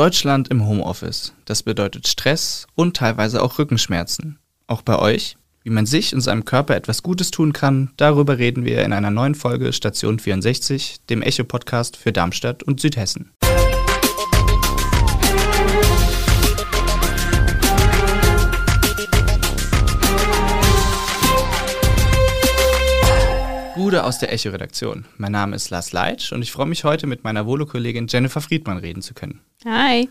Deutschland im Homeoffice. Das bedeutet Stress und teilweise auch Rückenschmerzen. Auch bei euch? Wie man sich und seinem Körper etwas Gutes tun kann, darüber reden wir in einer neuen Folge Station 64, dem Echo-Podcast für Darmstadt und Südhessen. Gude aus der Echo-Redaktion. Mein Name ist Lars Leitsch und ich freue mich heute mit meiner Volo-Kollegin Jennifer Friedmann reden zu können. Hi.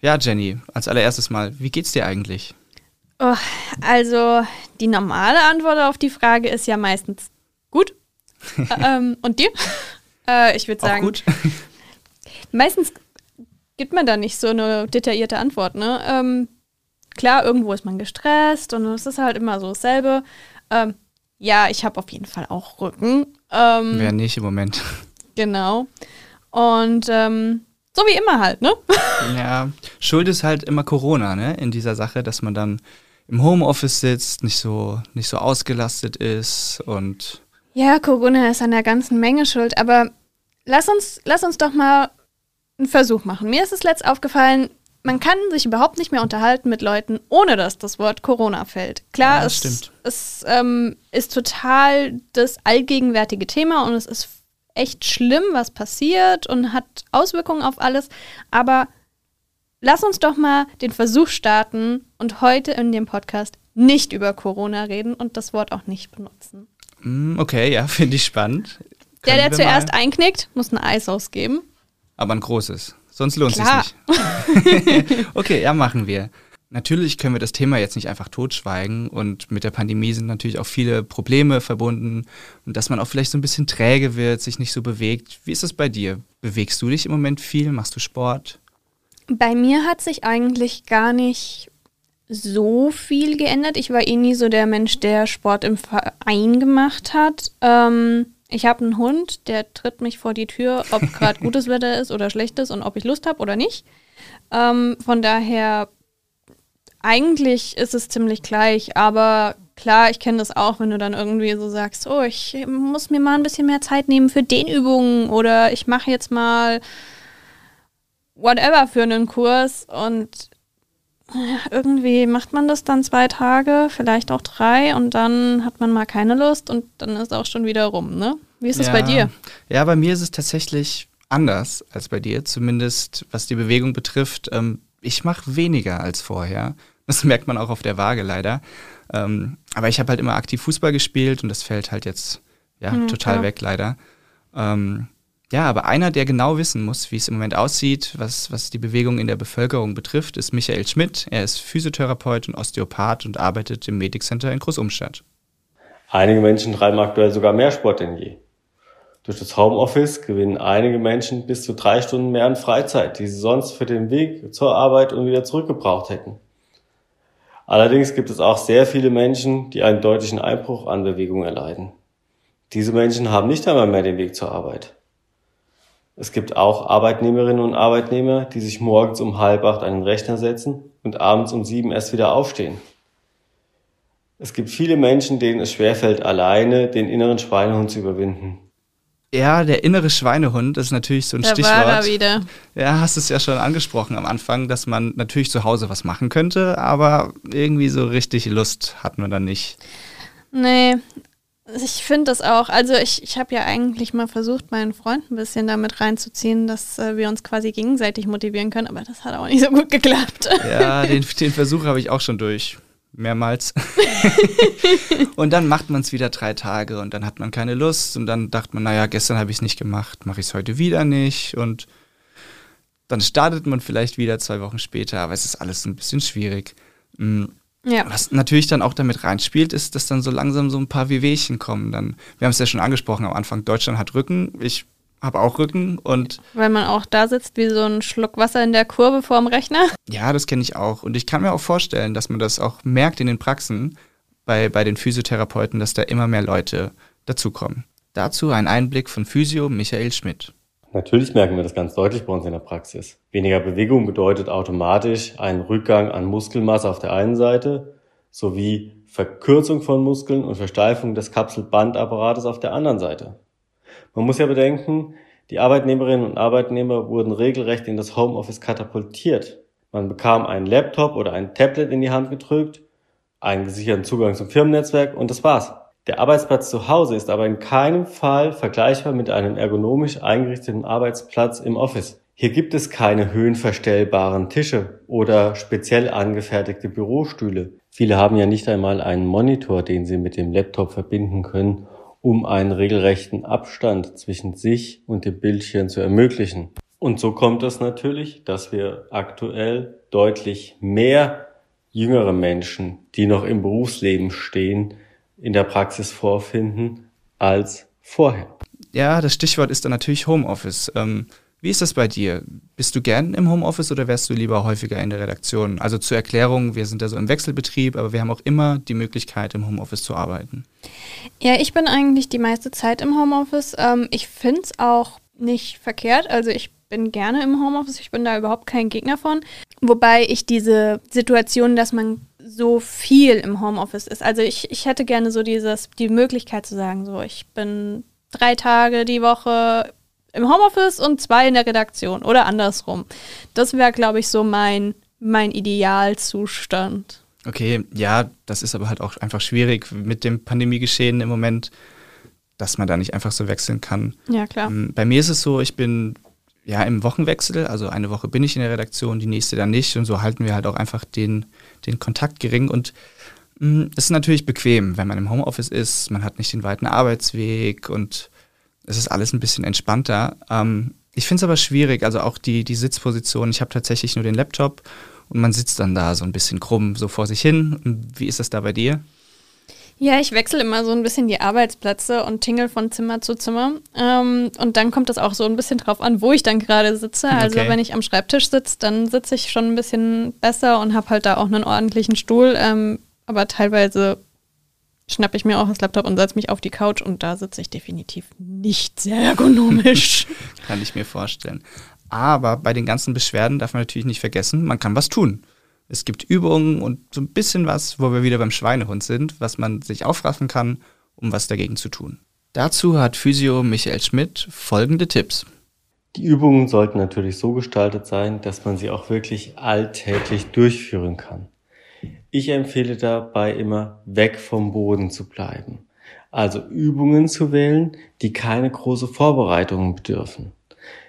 Ja, Jenny, als allererstes mal, wie geht's dir eigentlich? Oh, also die normale Antwort auf die Frage ist ja meistens gut. ähm, und dir? Äh, ich würde sagen. Auch gut. meistens gibt man da nicht so eine detaillierte Antwort, ne? Ähm, klar, irgendwo ist man gestresst und es ist halt immer so dasselbe. Ähm, ja, ich habe auf jeden Fall auch Rücken. Ähm, Wer nicht im Moment. Genau. Und ähm, so wie immer halt, ne? ja, Schuld ist halt immer Corona, ne? In dieser Sache, dass man dann im Homeoffice sitzt, nicht so, nicht so ausgelastet ist und. Ja, Corona ist an der ganzen Menge schuld, aber lass uns, lass uns doch mal einen Versuch machen. Mir ist es letzt aufgefallen, man kann sich überhaupt nicht mehr unterhalten mit Leuten, ohne dass das Wort Corona fällt. Klar, Ja, es, stimmt. es ähm, ist total das allgegenwärtige Thema und es ist echt schlimm, was passiert und hat Auswirkungen auf alles. Aber lass uns doch mal den Versuch starten und heute in dem Podcast nicht über Corona reden und das Wort auch nicht benutzen. Mm, Okay, ja, finde ich spannend. Der, Können der wir zuerst mal, einknickt, muss ein Eis ausgeben. Aber ein großes. Sonst lohnt es Klar. nicht. okay, ja, machen wir. Natürlich können wir das Thema jetzt nicht einfach totschweigen und mit der Pandemie sind natürlich auch viele Probleme verbunden und dass man auch vielleicht so ein bisschen träge wird, sich nicht so bewegt. Wie ist das bei dir? Bewegst du dich im Moment viel? Machst du Sport? Bei mir hat sich eigentlich gar nicht so viel geändert. Ich war eh nie so der Mensch, der Sport im Verein gemacht hat. Ähm, ich habe einen Hund, der tritt mich vor die Tür, ob gerade gutes Wetter ist oder schlechtes und ob ich Lust habe oder nicht. Ähm, von daher, eigentlich ist es ziemlich gleich, aber klar, ich kenne das auch, wenn du dann irgendwie so sagst, oh, ich muss mir mal ein bisschen mehr Zeit nehmen für den Übungen oder ich mache jetzt mal whatever für einen Kurs und irgendwie macht man das dann zwei Tage, vielleicht auch drei und dann hat man mal keine Lust und dann ist auch schon wieder rum, ne? Wie ist es ja. bei dir? Ja, bei mir ist es tatsächlich anders als bei dir, zumindest was die Bewegung betrifft. Ähm, ich mache weniger als vorher. Das merkt man auch auf der Waage leider. Ähm, aber ich habe halt immer aktiv Fußball gespielt und das fällt halt jetzt ja, Mhm, total klar. weg leider. Ähm, ja, aber einer, der genau wissen muss, wie es im Moment aussieht, was, was die Bewegung in der Bevölkerung betrifft, ist Michael Schmidt. Er ist Physiotherapeut und Osteopath und arbeitet im Medic Center in Großumstadt. Einige Menschen treiben aktuell sogar mehr Sport denn je. Durch das Homeoffice gewinnen einige Menschen bis zu drei Stunden mehr an Freizeit, die sie sonst für den Weg zur Arbeit und wieder zurückgebraucht hätten. Allerdings gibt es auch sehr viele Menschen, die einen deutlichen Einbruch an Bewegung erleiden. Diese Menschen haben nicht einmal mehr den Weg zur Arbeit. Es gibt auch Arbeitnehmerinnen und Arbeitnehmer, die sich morgens um halb acht an den Rechner setzen und abends um sieben erst wieder aufstehen. Es gibt viele Menschen, denen es schwerfällt, alleine den inneren Schweinehund zu überwinden. Ja, der innere Schweinehund ist natürlich so ein Da Stichwort. war er wieder. Ja, hast es ja schon angesprochen am Anfang, dass man natürlich zu Hause was machen könnte, aber irgendwie so richtig Lust hat man dann nicht. Nee, ich finde das auch. Also ich, ich habe ja eigentlich mal versucht, meinen Freund ein bisschen damit reinzuziehen, dass äh, wir uns quasi gegenseitig motivieren können, aber das hat auch nicht so gut geklappt. Ja, den, den Versuch habe ich auch schon durch. Mehrmals. und dann macht man es wieder drei Tage und dann hat man keine Lust und dann dachte man, naja, gestern habe ich es nicht gemacht, mache ich es heute wieder nicht und dann startet man vielleicht wieder zwei Wochen später, aber es ist alles ein bisschen schwierig. Mm, Ja. Was natürlich dann auch damit reinspielt, ist, dass dann so langsam so ein paar Wehwehchen kommen. Dann, wir haben es ja schon angesprochen am Anfang, Deutschland hat Rücken, ich habe auch Rücken und Weil man auch da sitzt wie so ein Schluck Wasser in der Kurve vorm Rechner. ja, das kenne ich auch. Und ich kann mir auch vorstellen, dass man das auch merkt in den Praxen bei, bei den Physiotherapeuten, dass da immer mehr Leute dazukommen. Dazu ein Einblick von Physio Michael Schmidt. Natürlich merken wir das ganz deutlich bei uns in der Praxis. Weniger Bewegung bedeutet automatisch einen Rückgang an Muskelmasse auf der einen Seite sowie Verkürzung von Muskeln und Versteifung des Kapselbandapparates auf der anderen Seite. Man muss ja bedenken, Die Arbeitnehmerinnen und Arbeitnehmer wurden regelrecht in das Homeoffice katapultiert. Man bekam einen Laptop oder ein Tablet in die Hand gedrückt, einen gesicherten Zugang zum Firmennetzwerk und das war's. Der Arbeitsplatz zu Hause ist aber in keinem Fall vergleichbar mit einem ergonomisch eingerichteten Arbeitsplatz im Office. Hier gibt es keine höhenverstellbaren Tische oder speziell angefertigte Bürostühle. Viele haben ja nicht einmal einen Monitor, den sie mit dem Laptop verbinden können, um einen regelrechten Abstand zwischen sich und dem Bildschirm zu ermöglichen. Und so kommt es natürlich, dass wir aktuell deutlich mehr jüngere Menschen, die noch im Berufsleben stehen, in der Praxis vorfinden als vorher. Ja, das Stichwort ist dann natürlich Homeoffice. Ähm wie ist das bei dir? Bist du gern im Homeoffice oder wärst du lieber häufiger in der Redaktion? Also zur Erklärung, wir sind da so im Wechselbetrieb, aber wir haben auch immer die Möglichkeit, im Homeoffice zu arbeiten. Ja, ich bin eigentlich die meiste Zeit im Homeoffice. Ähm, ich finde es auch nicht verkehrt. Also ich bin gerne im Homeoffice, ich bin da überhaupt kein Gegner von. Wobei ich diese Situation, dass man so viel im Homeoffice ist. Also ich, ich hätte gerne so dieses, die Möglichkeit zu sagen, so ich bin drei Tage die Woche im Homeoffice und zwei in der Redaktion oder andersrum. Das wäre, glaube ich, so mein, mein Idealzustand. Okay, ja, das ist aber halt auch einfach schwierig mit dem Pandemiegeschehen im Moment, dass man da nicht einfach so wechseln kann. Ja, klar. Ähm, bei mir ist es so, ich bin ja im Wochenwechsel, also eine Woche bin ich in der Redaktion, die nächste dann nicht und so halten wir halt auch einfach den, den Kontakt gering und mm, es ist natürlich bequem, wenn man im Homeoffice ist, man hat nicht den weiten Arbeitsweg und es ist alles ein bisschen entspannter. Ähm, ich finde es aber schwierig, also auch die, die Sitzposition. Ich habe tatsächlich nur den Laptop und man sitzt dann da so ein bisschen krumm so vor sich hin. Wie ist das da bei dir? Ja, ich wechsle immer so ein bisschen die Arbeitsplätze und tingle von Zimmer zu Zimmer. Ähm, und dann kommt das auch so ein bisschen drauf an, wo ich dann gerade sitze. Also okay. wenn ich am Schreibtisch sitze, dann sitze ich schon ein bisschen besser und habe halt da auch einen ordentlichen Stuhl. Ähm, aber teilweise schnappe ich mir auch das Laptop und setze mich auf die Couch und da sitze ich definitiv nicht sehr ergonomisch. kann ich mir vorstellen. Aber bei den ganzen Beschwerden darf man natürlich nicht vergessen, man kann was tun. Es gibt Übungen und so ein bisschen was, wo wir wieder beim Schweinehund sind, was man sich aufraffen kann, um was dagegen zu tun. Dazu hat Physio Michael Schmidt folgende Tipps. Die Übungen sollten natürlich so gestaltet sein, dass man sie auch wirklich alltäglich durchführen kann. Ich empfehle dabei immer, weg vom Boden zu bleiben. Also Übungen zu wählen, die keine große Vorbereitungen bedürfen.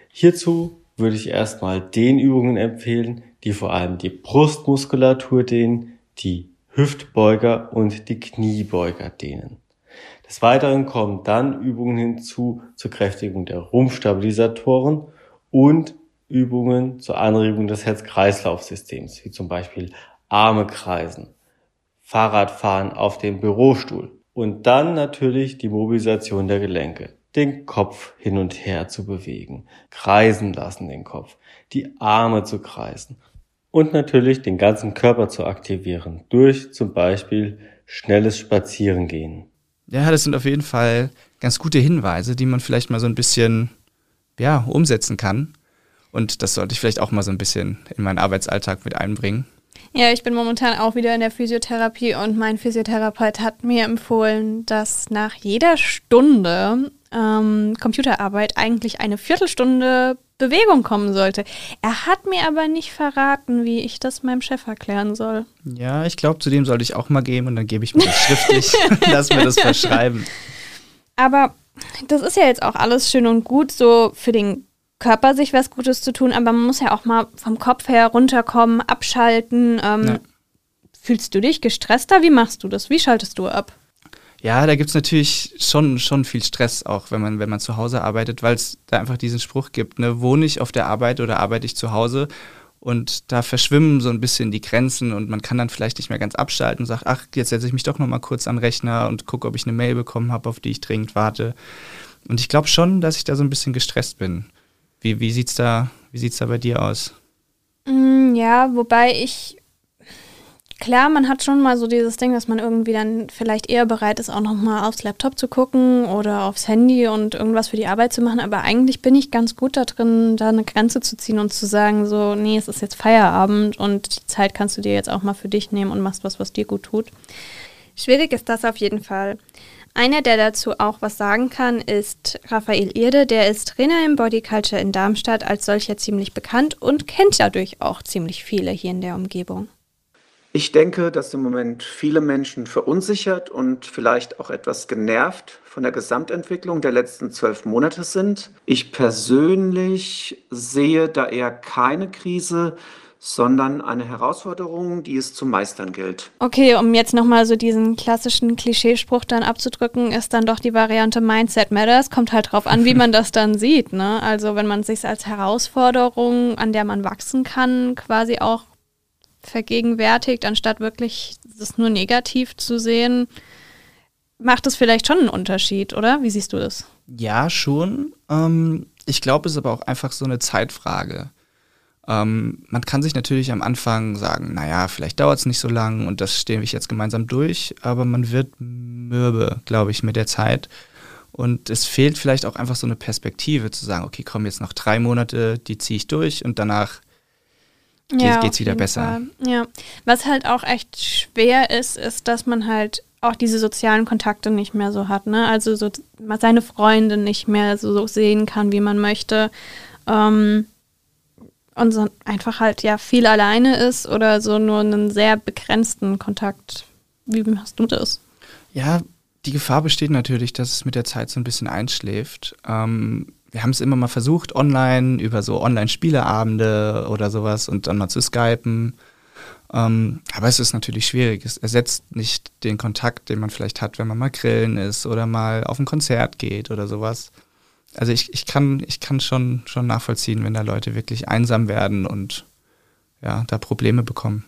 Hierzu würde ich erstmal den Übungen empfehlen, die vor allem die Brustmuskulatur dehnen, die Hüftbeuger und die Kniebeuger dehnen. Des Weiteren kommen dann Übungen hinzu zur Kräftigung der Rumpfstabilisatoren und Übungen zur Anregung des Herz-Kreislauf-Systems, wie zum Beispiel Arme kreisen, Fahrradfahren auf dem Bürostuhl und dann natürlich die Mobilisation der Gelenke, den Kopf hin und her zu bewegen, kreisen lassen den Kopf, die Arme zu kreisen und natürlich den ganzen Körper zu aktivieren durch zum Beispiel schnelles Spazierengehen. Ja, das sind auf jeden Fall ganz gute Hinweise, die man vielleicht mal so ein bisschen ja, umsetzen kann. Und das sollte ich vielleicht auch mal so ein bisschen in meinen Arbeitsalltag mit einbringen. Ja, ich bin momentan auch wieder in der Physiotherapie und mein Physiotherapeut hat mir empfohlen, dass nach jeder Stunde ähm, Computerarbeit eigentlich eine Viertelstunde Bewegung kommen sollte. Er hat mir aber nicht verraten, wie ich das meinem Chef erklären soll. Ja, ich glaube, zu dem sollte ich auch mal gehen und dann gebe ich mir das schriftlich. Lass mir das verschreiben. Aber das ist ja jetzt auch alles schön und gut so für den Körper sich was Gutes zu tun, aber man muss ja auch mal vom Kopf her runterkommen, abschalten. Ähm, ja. Fühlst du dich gestresster? Wie machst du das? Wie schaltest du ab? Ja, da gibt es natürlich schon, schon viel Stress, auch wenn man, wenn man zu Hause arbeitet, weil es da einfach diesen Spruch gibt, ne, wohne ich auf der Arbeit oder arbeite ich zu Hause? Und da verschwimmen so ein bisschen die Grenzen und man kann dann vielleicht nicht mehr ganz abschalten und sagt, ach, jetzt setze ich mich doch nochmal kurz an den Rechner und gucke, ob ich eine Mail bekommen habe, auf die ich dringend warte. Und ich glaube schon, dass ich da so ein bisschen gestresst bin. Wie, wie sieht es da, da bei dir aus? Mm, ja, wobei ich, klar, man hat schon mal so dieses Ding, dass man irgendwie dann vielleicht eher bereit ist, auch nochmal aufs Laptop zu gucken oder aufs Handy und irgendwas für die Arbeit zu machen. Aber eigentlich bin ich ganz gut da drin, da eine Grenze zu ziehen und zu sagen, so, nee, es ist jetzt Feierabend und die Zeit kannst du dir jetzt auch mal für dich nehmen und machst was, was dir gut tut. Schwierig ist das auf jeden Fall. Einer, der dazu auch was sagen kann, ist Raphael Irde. Der ist Trainer im Bodyculture in Darmstadt, als solcher ziemlich bekannt und kennt dadurch auch ziemlich viele hier in der Umgebung. Ich denke, dass im Moment viele Menschen verunsichert und vielleicht auch etwas genervt von der Gesamtentwicklung der letzten zwölf Monate sind. Ich persönlich sehe da eher keine Krise, sondern eine Herausforderung, die es zu meistern gilt. Okay, um jetzt nochmal so diesen klassischen Klischeespruch dann abzudrücken, ist dann doch die Variante Mindset Matters. Kommt halt drauf an, wie man das dann sieht. Ne? Also wenn man sich als Herausforderung, an der man wachsen kann, quasi auch vergegenwärtigt, anstatt wirklich das nur negativ zu sehen, macht es vielleicht schon einen Unterschied, oder? Wie siehst du das? Ja, schon. Ähm, ich glaube, es ist aber auch einfach so eine Zeitfrage. Ähm, man kann sich natürlich am Anfang sagen, naja, vielleicht dauert es nicht so lang und das stehen wir jetzt gemeinsam durch, aber man wird mürbe, glaube ich, mit der Zeit. Und es fehlt vielleicht auch einfach so eine Perspektive zu sagen, okay, komm, jetzt noch drei Monate, die ziehe ich durch und danach ja, geht es wieder besser. Fall. Ja, was halt auch echt schwer ist, ist, dass man halt auch diese sozialen Kontakte nicht mehr so hat, ne? Also so seine Freunde nicht mehr so, so sehen kann, wie man möchte. Ähm, und so einfach halt ja viel alleine ist oder so nur einen sehr begrenzten Kontakt. Wie hast du das? Ja, die Gefahr besteht natürlich, dass es mit der Zeit so ein bisschen einschläft. Ähm, wir haben es immer mal versucht, online, über so Online-Spieleabende oder sowas und dann mal zu skypen. Ähm, aber es ist natürlich schwierig. Es ersetzt nicht den Kontakt, den man vielleicht hat, wenn man mal grillen ist oder mal auf ein Konzert geht oder sowas. Also ich, ich kann, ich kann schon, schon nachvollziehen, wenn da Leute wirklich einsam werden und ja, da Probleme bekommen.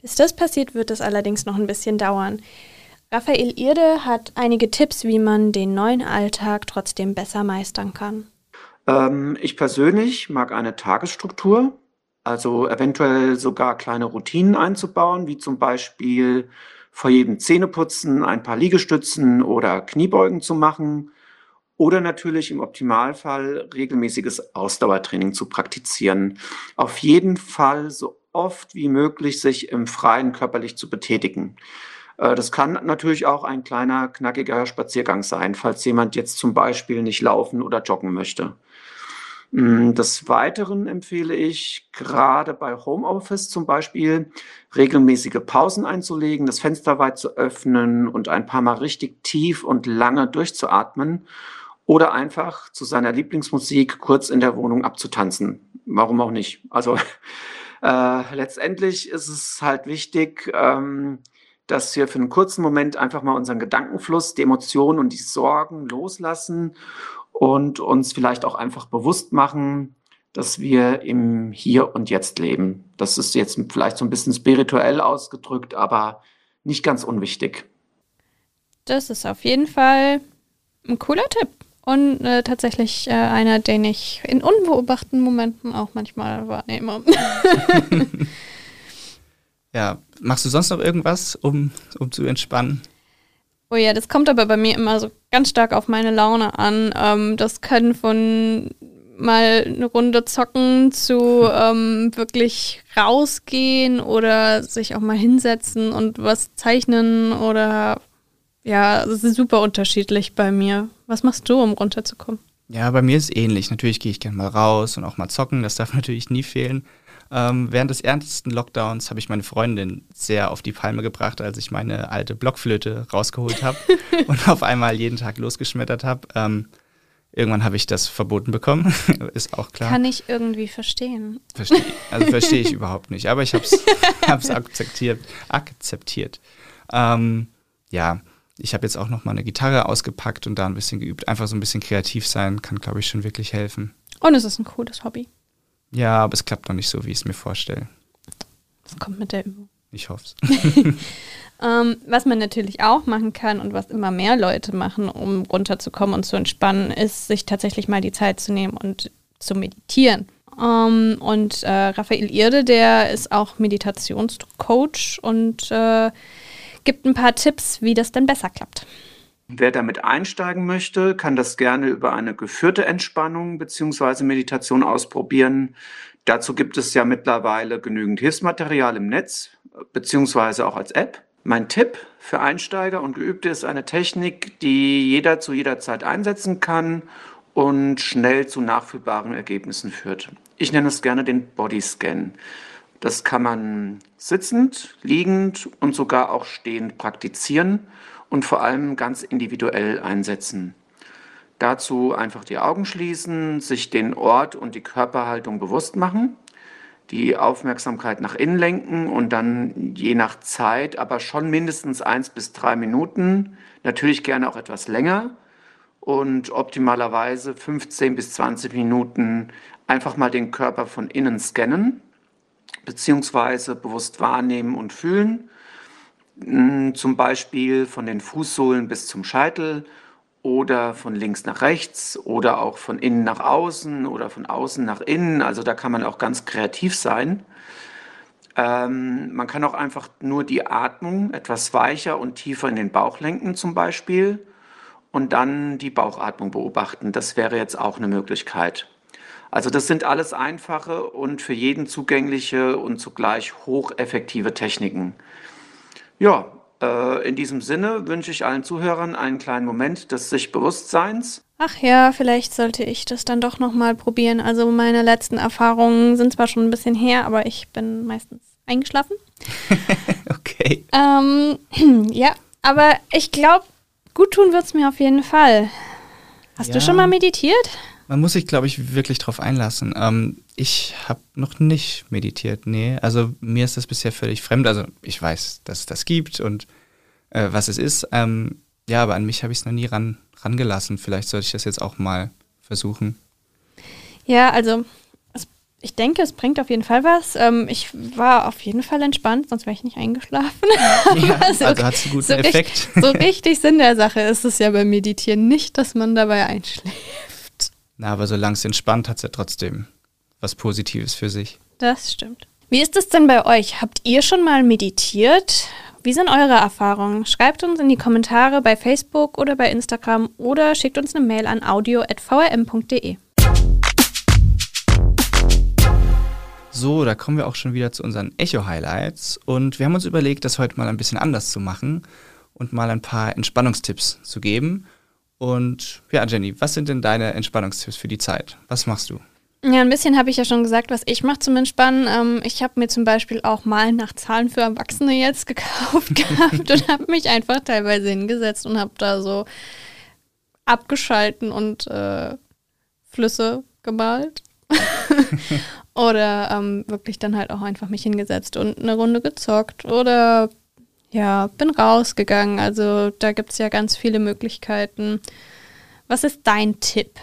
Bis das passiert, wird es allerdings noch ein bisschen dauern. Raphael Irde hat einige Tipps, wie man den neuen Alltag trotzdem besser meistern kann. Ähm, ich persönlich mag eine Tagesstruktur, also eventuell sogar kleine Routinen einzubauen, wie zum Beispiel vor jedem Zähneputzen ein paar Liegestützen oder Kniebeugen zu machen oder natürlich im Optimalfall regelmäßiges Ausdauertraining zu praktizieren. Auf jeden Fall so oft wie möglich sich im Freien körperlich zu betätigen. Äh, das kann natürlich auch ein kleiner, knackiger Spaziergang sein, falls jemand jetzt zum Beispiel nicht laufen oder joggen möchte. Mm, des Weiteren empfehle ich gerade bei Homeoffice zum Beispiel regelmäßige Pausen einzulegen, das Fenster weit zu öffnen und ein paar Mal richtig tief und lange durchzuatmen oder einfach zu seiner Lieblingsmusik kurz in der Wohnung abzutanzen. Warum auch nicht? Also äh, letztendlich ist es halt wichtig, ähm, dass wir für einen kurzen Moment einfach mal unseren Gedankenfluss, die Emotionen und die Sorgen loslassen und uns vielleicht auch einfach bewusst machen, dass wir im Hier und Jetzt leben. Das ist jetzt vielleicht so ein bisschen spirituell ausgedrückt, aber nicht ganz unwichtig. Das ist auf jeden Fall ein cooler Tipp. Und äh, tatsächlich äh, einer, den ich in unbeobachteten Momenten auch manchmal wahrnehme. Ja, machst du sonst noch irgendwas, um, um zu entspannen? Oh ja, das kommt aber bei mir immer so ganz stark auf meine Laune an. Ähm, das können von mal eine Runde zocken zu ähm, wirklich rausgehen oder sich auch mal hinsetzen und was zeichnen oder ja, es ist super unterschiedlich bei mir. Was machst du, um runterzukommen? Ja, bei mir ist es ähnlich. Natürlich gehe ich gerne mal raus und auch mal zocken, das darf natürlich nie fehlen. Ähm, während des ernstesten Lockdowns habe ich meine Freundin sehr auf die Palme gebracht, als ich meine alte Blockflöte rausgeholt habe und auf einmal jeden Tag losgeschmettert habe. Ähm, irgendwann habe ich das verboten bekommen, ist auch klar. Kann ich irgendwie verstehen. Verstehe, also verstehe ich überhaupt nicht, aber ich habe es akzeptiert. akzeptiert. Ähm, ja, ich habe jetzt auch noch mal eine Gitarre ausgepackt und da ein bisschen geübt. Einfach so ein bisschen kreativ sein kann, glaube ich, schon wirklich helfen. Und es ist ein cooles Hobby. Ja, aber es klappt noch nicht so, wie ich es mir vorstelle. Das kommt mit der Übung. Ich hoffe es. ähm, was man natürlich auch machen kann und was immer mehr Leute machen, um runterzukommen und zu entspannen, ist, sich tatsächlich mal die Zeit zu nehmen und zu meditieren. Ähm, und äh, Raphael Irde, der ist auch Meditationscoach und äh, gibt ein paar Tipps, wie das denn besser klappt. Wer damit einsteigen möchte, kann das gerne über eine geführte Entspannung bzw. Meditation ausprobieren. Dazu gibt es ja mittlerweile genügend Hilfsmaterial im Netz bzw. auch als App. Mein Tipp für Einsteiger und Geübte ist eine Technik, die jeder zu jeder Zeit einsetzen kann und schnell zu nachfühlbaren Ergebnissen führt. Ich nenne es gerne den Bodyscan. Das kann man sitzend, liegend und sogar auch stehend praktizieren und vor allem ganz individuell einsetzen. Dazu einfach die Augen schließen, sich den Ort und die Körperhaltung bewusst machen die Aufmerksamkeit nach innen lenken und dann je nach Zeit, aber schon mindestens eins bis drei Minuten, natürlich gerne auch etwas länger und optimalerweise 15 bis 20 Minuten einfach mal den Körper von innen scannen, beziehungsweise bewusst wahrnehmen und fühlen, zum Beispiel von den Fußsohlen bis zum Scheitel oder von links nach rechts oder auch von innen nach außen oder von außen nach innen. Also da kann man auch ganz kreativ sein. Ähm, man kann auch einfach nur die Atmung etwas weicher und tiefer in den Bauch lenken zum Beispiel und dann die Bauchatmung beobachten. Das wäre jetzt auch eine Möglichkeit. Also das sind alles einfache und für jeden zugängliche und zugleich hocheffektive Techniken. Ja, äh, in diesem Sinne wünsche ich allen Zuhörern einen kleinen Moment des sich Bewusstseins. Ach ja, vielleicht sollte ich das dann doch nochmal probieren. Also meine letzten Erfahrungen sind zwar schon ein bisschen her, aber ich bin meistens eingeschlafen. okay. Ähm, ja, aber ich glaube, gut tun wird es mir auf jeden Fall. Hast ja. du schon mal meditiert? Man muss sich, glaube ich, wirklich drauf einlassen. Ähm, ich habe noch nicht meditiert, nee. Also mir ist das bisher völlig fremd. Also ich weiß, dass es das gibt und äh, was es ist. Ähm, ja, aber an mich habe ich es noch nie ran, rangelassen. Vielleicht sollte ich das jetzt auch mal versuchen. Ja, also es, ich denke, es bringt auf jeden Fall was. Ähm, ich war auf jeden Fall entspannt, sonst wäre ich nicht eingeschlafen. Ja, so, also hat es einen guten so Effekt. Richtig, so richtig Sinn der Sache ist es ja beim Meditieren nicht, dass man dabei einschläft. Na, aber solange es entspannt, hat es ja trotzdem was Positives für sich. Das stimmt. Wie ist es denn bei euch? Habt ihr schon mal meditiert? Wie sind eure Erfahrungen? Schreibt uns in die Kommentare bei Facebook oder bei Instagram oder schickt uns eine Mail an audio.vrm.de. So, da kommen wir auch schon wieder zu unseren Echo-Highlights. Und wir haben uns überlegt, das heute mal ein bisschen anders zu machen und mal ein paar Entspannungstipps zu geben. Und ja, Jenny, was sind denn deine Entspannungstipps für die Zeit? Was machst du? Ja, ein bisschen habe ich ja schon gesagt, was ich mache zum Entspannen. Ähm, ich habe mir zum Beispiel auch mal nach Zahlen für Erwachsene jetzt gekauft gehabt und habe mich einfach teilweise hingesetzt und habe da so abgeschalten und äh, Flüsse gemalt. oder ähm, wirklich dann halt auch einfach mich hingesetzt und eine Runde gezockt oder ja, bin rausgegangen. Also da gibt es ja ganz viele Möglichkeiten. Was ist dein Tipp?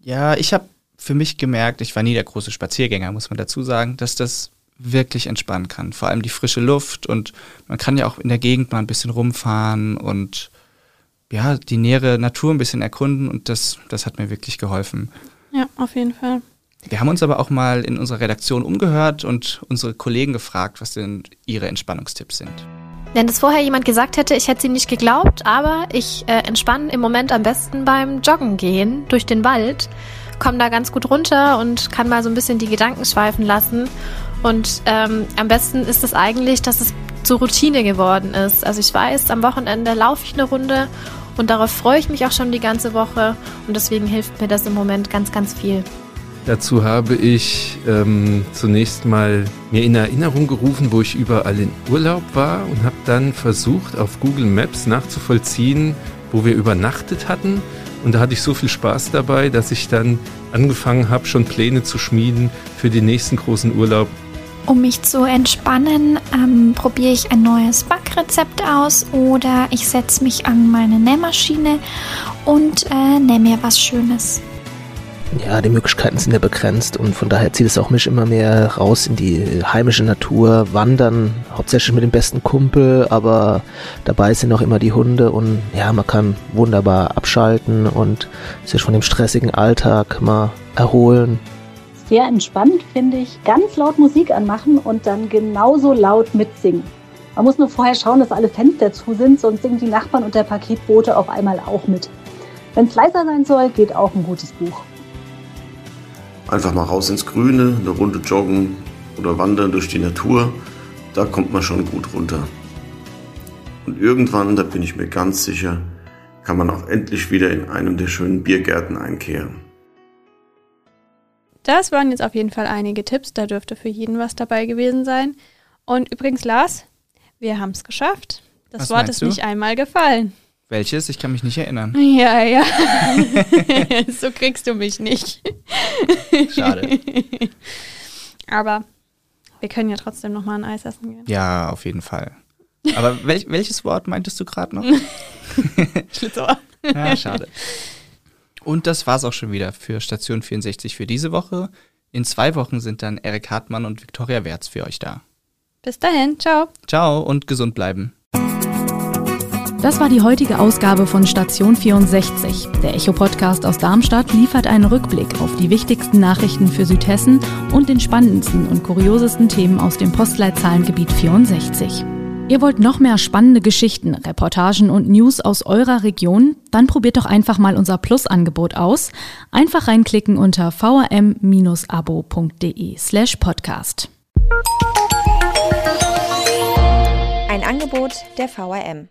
Ja, ich habe für mich gemerkt, ich war nie der große Spaziergänger, muss man dazu sagen, dass das wirklich entspannen kann. Vor allem die frische Luft und man kann ja auch in der Gegend mal ein bisschen rumfahren und ja, die nähere Natur ein bisschen erkunden und das, das hat mir wirklich geholfen. Ja, auf jeden Fall. Wir haben uns aber auch mal in unserer Redaktion umgehört und unsere Kollegen gefragt, was denn ihre Entspannungstipps sind. Wenn das vorher jemand gesagt hätte, ich hätte sie nicht geglaubt, aber ich äh, entspanne im Moment am besten beim Joggen gehen durch den Wald, komme da ganz gut runter und kann mal so ein bisschen die Gedanken schweifen lassen. Und ähm, am besten ist es eigentlich, dass es zur Routine geworden ist. Also ich weiß, am Wochenende laufe ich eine Runde und darauf freue ich mich auch schon die ganze Woche und deswegen hilft mir das im Moment ganz, ganz viel. Dazu habe ich ähm, zunächst mal mir in Erinnerung gerufen, wo ich überall in Urlaub war und habe dann versucht, auf Google Maps nachzuvollziehen, wo wir übernachtet hatten. Und da hatte ich so viel Spaß dabei, dass ich dann angefangen habe, schon Pläne zu schmieden für den nächsten großen Urlaub. Um mich zu entspannen, ähm, probiere ich ein neues Backrezept aus oder ich setze mich an meine Nähmaschine und äh, nähe mir was Schönes ja, die Möglichkeiten sind ja begrenzt und von daher zieht es auch mich immer mehr raus in die heimische Natur, wandern, hauptsächlich mit dem besten Kumpel, aber dabei sind auch immer die Hunde und ja, man kann wunderbar abschalten und sich von dem stressigen Alltag mal erholen. Sehr entspannt finde ich, ganz laut Musik anmachen und dann genauso laut mitsingen. Man muss nur vorher schauen, dass alle Fenster zu sind, sonst singen die Nachbarn und der Paketbote auf einmal auch mit. Wenn es leiser sein soll, geht auch ein gutes Buch. Einfach mal raus ins Grüne, eine Runde joggen oder wandern durch die Natur. Da kommt man schon gut runter. Und irgendwann, da bin ich mir ganz sicher, kann man auch endlich wieder in einem der schönen Biergärten einkehren. Das waren jetzt auf jeden Fall einige Tipps, da dürfte für jeden was dabei gewesen sein. Und übrigens, Lars, wir haben es geschafft. Das Was Wort ist du? nicht einmal gefallen. Welches? Ich kann mich nicht erinnern. Ja, ja. so kriegst du mich nicht. Schade. Aber wir können ja trotzdem noch mal ein Eis essen gehen. Ja, auf jeden Fall. Aber welch, welches Wort meintest du gerade noch? Schlitzohr. Ja, schade. Und das war's auch schon wieder für Station 64 für diese Woche. In zwei Wochen sind dann Erik Hartmann und Viktoria Wertz für euch da. Bis dahin, ciao. Ciao und gesund bleiben. Das war die heutige Ausgabe von Station 64. Der Echo-Podcast aus Darmstadt liefert einen Rückblick auf die wichtigsten Nachrichten für Südhessen und den spannendsten und kuriosesten Themen aus dem Postleitzahlengebiet 64. Ihr wollt noch mehr spannende Geschichten, Reportagen und News aus eurer Region? Dann probiert doch einfach mal unser Plus-Angebot aus. Einfach reinklicken unter vrm-abo.de slash podcast. Ein Angebot der VRM.